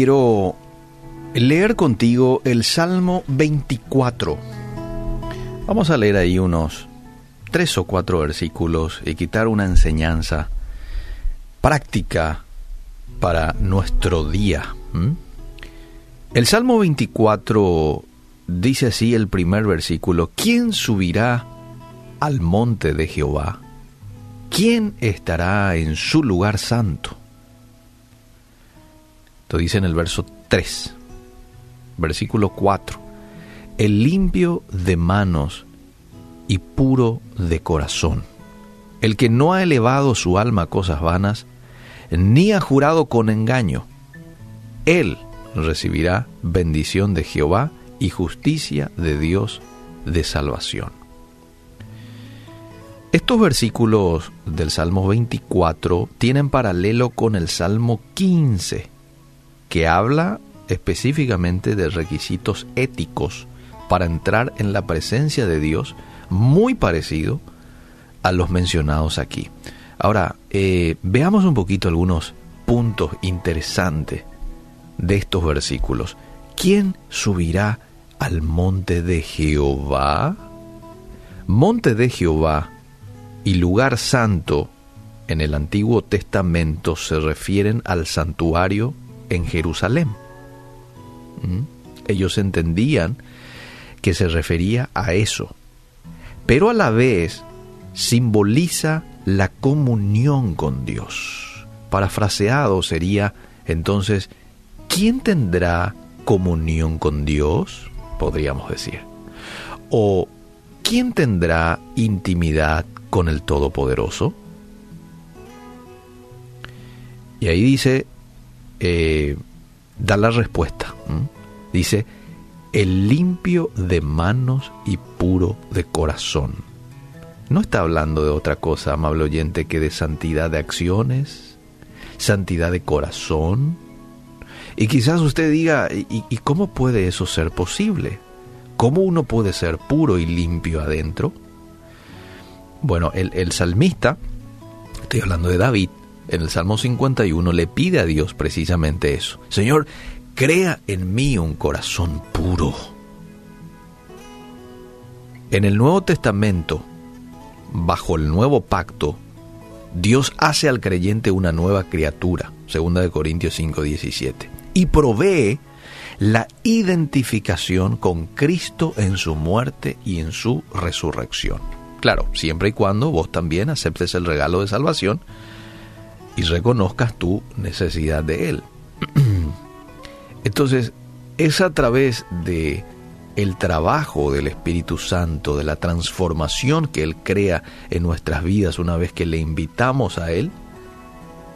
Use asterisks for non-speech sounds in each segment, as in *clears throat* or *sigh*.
quiero leer contigo el Salmo 24. Vamos a leer ahí unos tres o cuatro versículos y quitar una enseñanza práctica para nuestro día. El Salmo 24 dice así el primer versículo, ¿quién subirá al monte de Jehová? ¿Quién estará en su lugar santo? Esto dice en el verso 3, versículo 4, el limpio de manos y puro de corazón, el que no ha elevado su alma a cosas vanas, ni ha jurado con engaño, él recibirá bendición de Jehová y justicia de Dios de salvación. Estos versículos del Salmo 24 tienen paralelo con el Salmo 15, que habla específicamente de requisitos éticos para entrar en la presencia de Dios, muy parecido a los mencionados aquí. Ahora, eh, veamos un poquito algunos puntos interesantes de estos versículos. ¿Quién subirá al monte de Jehová? Monte de Jehová y lugar santo en el Antiguo Testamento se refieren al santuario en Jerusalén. ¿Mm? Ellos entendían que se refería a eso, pero a la vez simboliza la comunión con Dios. Parafraseado sería entonces, ¿quién tendrá comunión con Dios? Podríamos decir. O ¿quién tendrá intimidad con el Todopoderoso? Y ahí dice eh, da la respuesta. Dice, el limpio de manos y puro de corazón. No está hablando de otra cosa, amable oyente, que de santidad de acciones, santidad de corazón. Y quizás usted diga, ¿y, cómo puede eso ser posible? ¿Cómo uno puede ser puro y limpio adentro? Bueno, el, el salmista, estoy hablando de David, en el Salmo 51 le pide a Dios precisamente eso. Señor, crea en mí un corazón puro. En el Nuevo Testamento, bajo el nuevo pacto, Dios hace al creyente una nueva criatura, 2 Corintios 5:17, y provee la identificación con Cristo en su muerte y en su resurrección. Claro, siempre y cuando vos también aceptes el regalo de salvación y reconozcas tu necesidad de Él. *clears throat* Entonces, es a través de el trabajo del Espíritu Santo, de la transformación que Él crea en nuestras vidas una vez que le invitamos a Él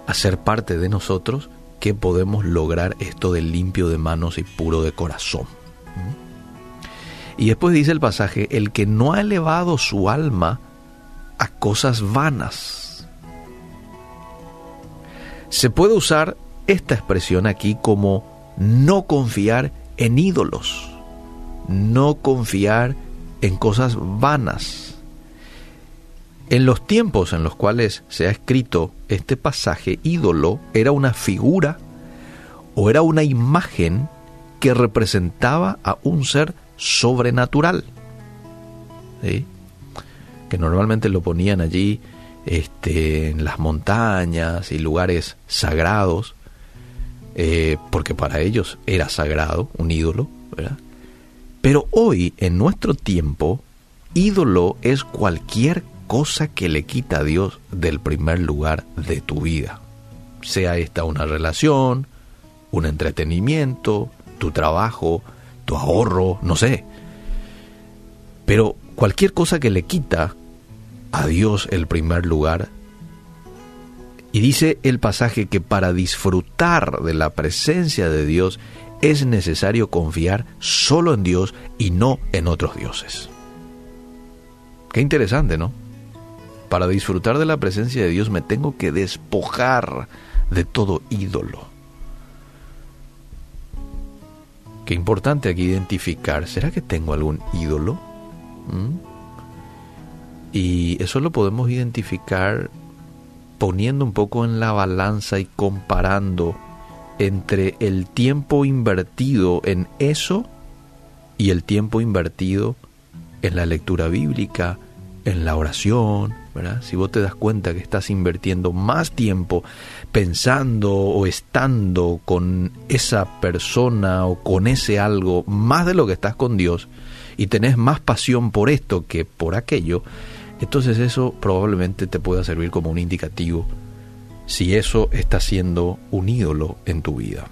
a ser parte de nosotros, que podemos lograr esto de limpio de manos y puro de corazón. Y después dice el pasaje, el que no ha elevado su alma a cosas vanas, se puede usar esta expresión aquí como no confiar en ídolos, no confiar en cosas vanas. En los tiempos en los cuales se ha escrito este pasaje, ídolo era una figura o era una imagen que representaba a un ser sobrenatural, que normalmente lo ponían allí este, en las montañas y lugares sagrados, eh, porque para ellos era sagrado, un ídolo, ¿verdad? Pero hoy, en nuestro tiempo, ídolo es cualquier cosa que le quita a Dios del primer lugar de tu vida. Sea esta una relación, un entretenimiento, tu trabajo, tu ahorro, no sé. Pero cualquier cosa que le quita a Dios el primer lugar. Y dice el pasaje que para disfrutar de la presencia de Dios es necesario confiar solo en Dios y no en otros dioses. Qué interesante, ¿no? Para disfrutar de la presencia de Dios me tengo que despojar de todo ídolo. Qué importante aquí identificar, ¿será que tengo algún ídolo? ¿Mm? Y eso lo podemos identificar poniendo un poco en la balanza y comparando entre el tiempo invertido en eso y el tiempo invertido en la lectura bíblica, en la oración, ¿verdad? Si vos te das cuenta que estás invirtiendo más tiempo pensando o estando con esa persona o con ese algo, más de lo que estás con Dios, y tenés más pasión por esto que por aquello, entonces eso probablemente te pueda servir como un indicativo si eso está siendo un ídolo en tu vida.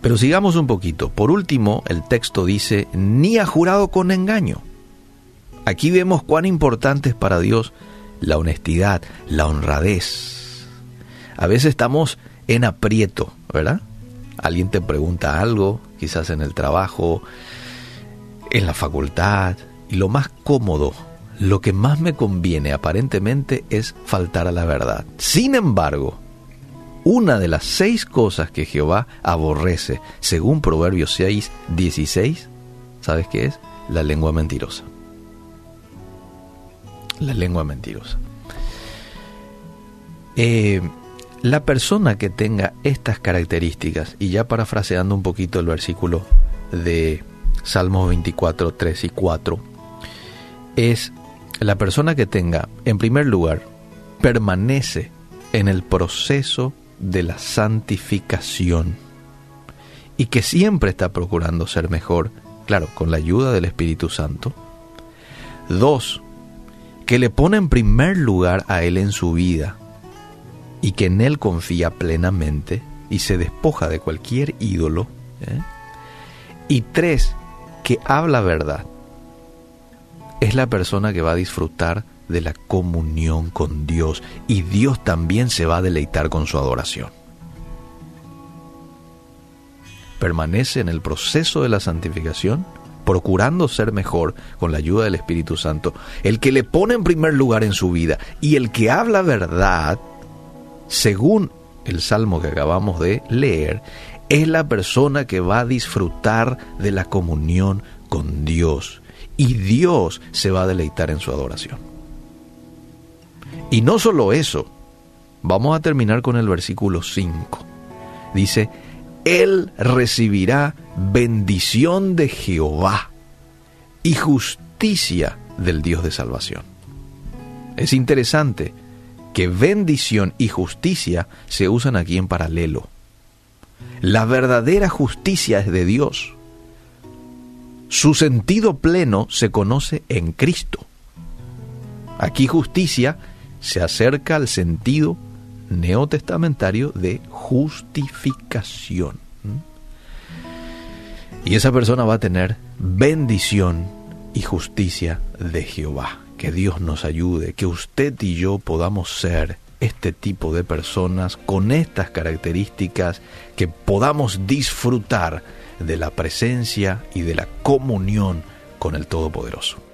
Pero sigamos un poquito. Por último, el texto dice, ni ha jurado con engaño. Aquí vemos cuán importante es para Dios la honestidad, la honradez. A veces estamos en aprieto, ¿verdad? Alguien te pregunta algo, quizás en el trabajo, en la facultad, y lo más cómodo, lo que más me conviene aparentemente es faltar a la verdad. Sin embargo, una de las seis cosas que Jehová aborrece, según Proverbios 6, 16, ¿sabes qué es? La lengua mentirosa la lengua mentirosa. Eh, la persona que tenga estas características, y ya parafraseando un poquito el versículo de Salmos 24, 3 y 4, es la persona que tenga, en primer lugar, permanece en el proceso de la santificación y que siempre está procurando ser mejor, claro, con la ayuda del Espíritu Santo. Dos, que le pone en primer lugar a Él en su vida y que en Él confía plenamente y se despoja de cualquier ídolo. ¿eh? Y tres, que habla verdad. Es la persona que va a disfrutar de la comunión con Dios y Dios también se va a deleitar con su adoración. Permanece en el proceso de la santificación procurando ser mejor con la ayuda del Espíritu Santo, el que le pone en primer lugar en su vida y el que habla verdad, según el salmo que acabamos de leer, es la persona que va a disfrutar de la comunión con Dios y Dios se va a deleitar en su adoración. Y no solo eso, vamos a terminar con el versículo 5. Dice, Él recibirá bendición de Jehová y justicia del Dios de salvación. Es interesante que bendición y justicia se usan aquí en paralelo. La verdadera justicia es de Dios. Su sentido pleno se conoce en Cristo. Aquí justicia se acerca al sentido neotestamentario de justificación. Y esa persona va a tener bendición y justicia de Jehová. Que Dios nos ayude, que usted y yo podamos ser este tipo de personas con estas características, que podamos disfrutar de la presencia y de la comunión con el Todopoderoso.